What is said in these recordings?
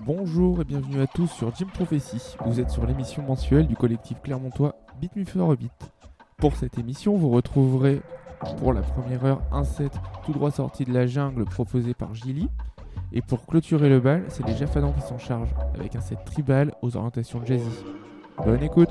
Bonjour et bienvenue à tous sur Jim Prophecy. Vous êtes sur l'émission mensuelle du collectif clermontois Beat. Pour cette émission, vous retrouverez pour la première heure un set tout droit sorti de la jungle proposé par Gilly. Et pour clôturer le bal, c'est les Jafadans qui s'en chargent, avec un set tribal aux orientations jazzy. Bonne écoute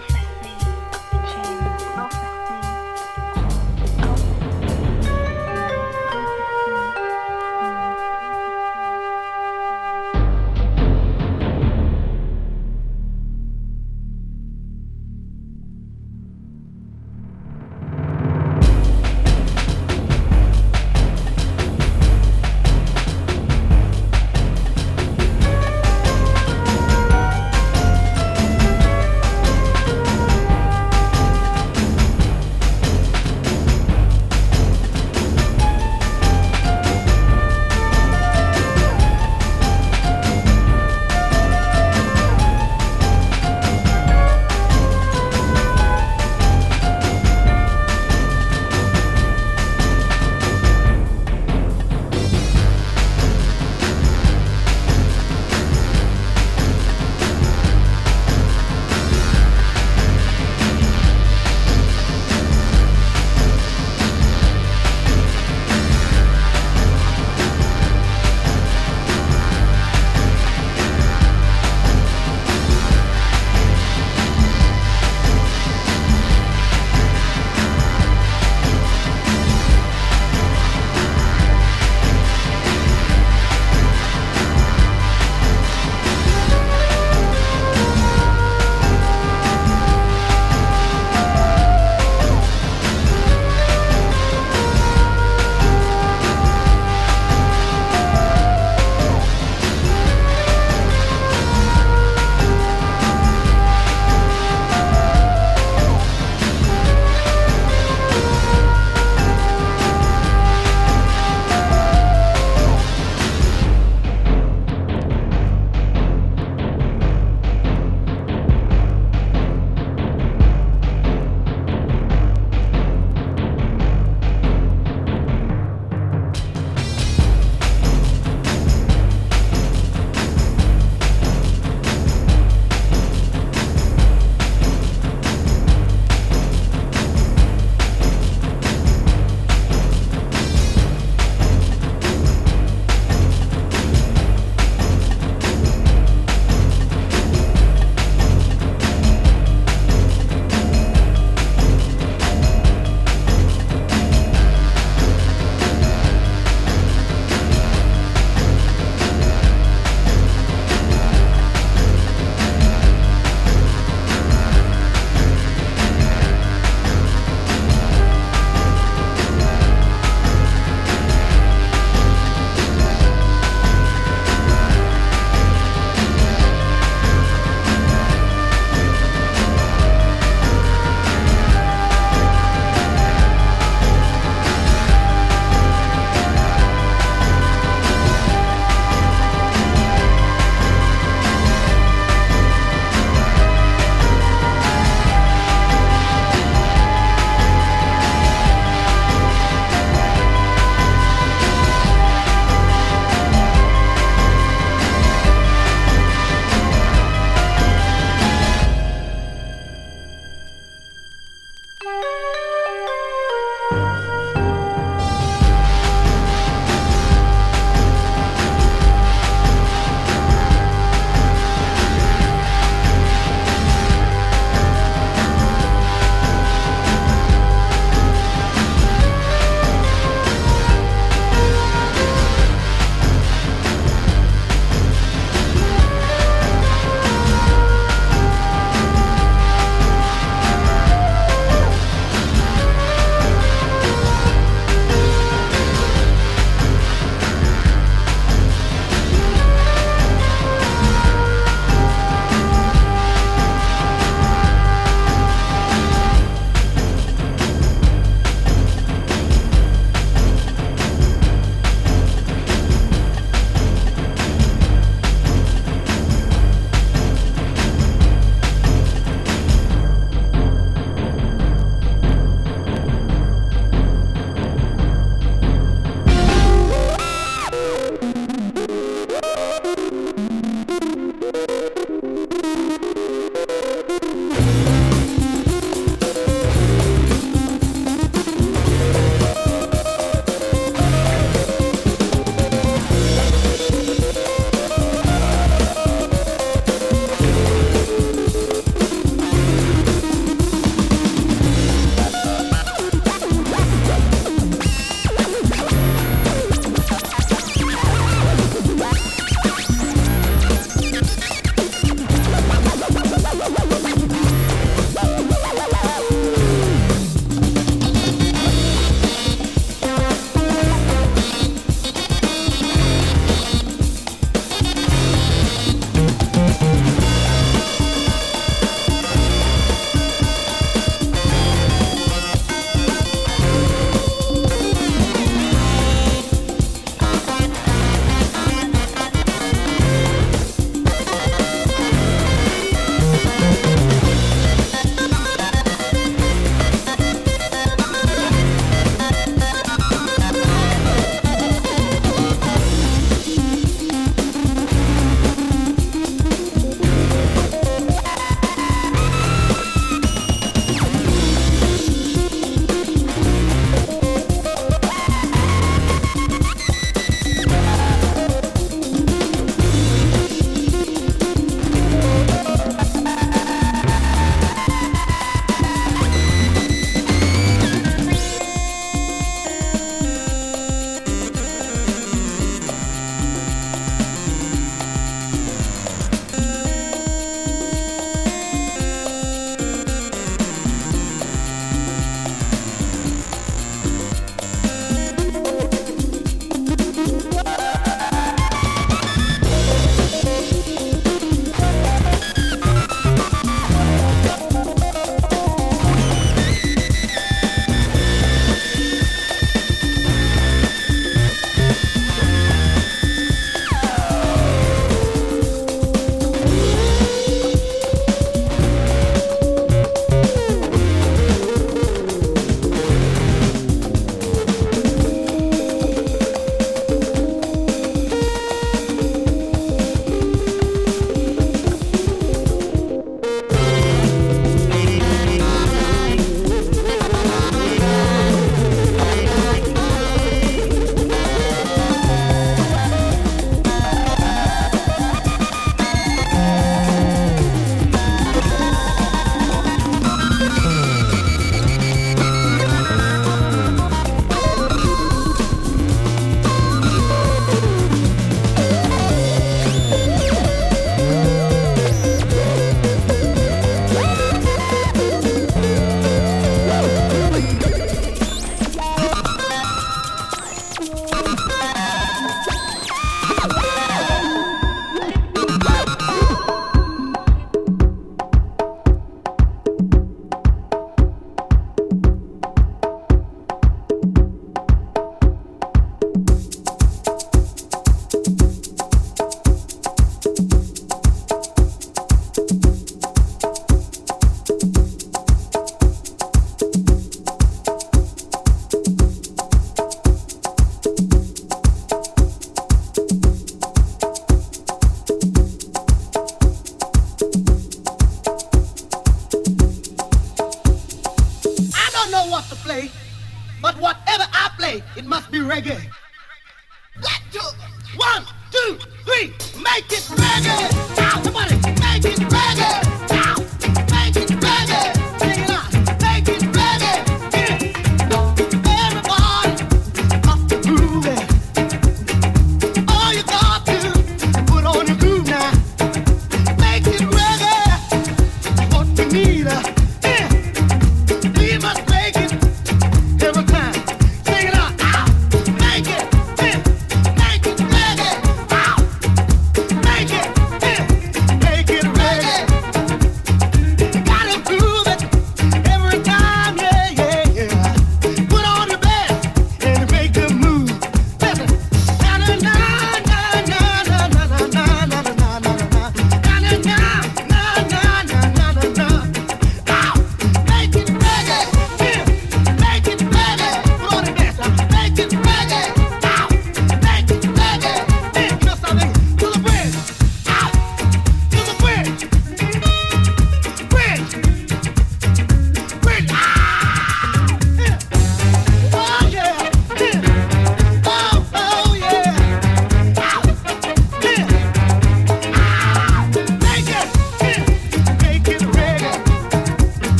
myself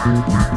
Prophecy.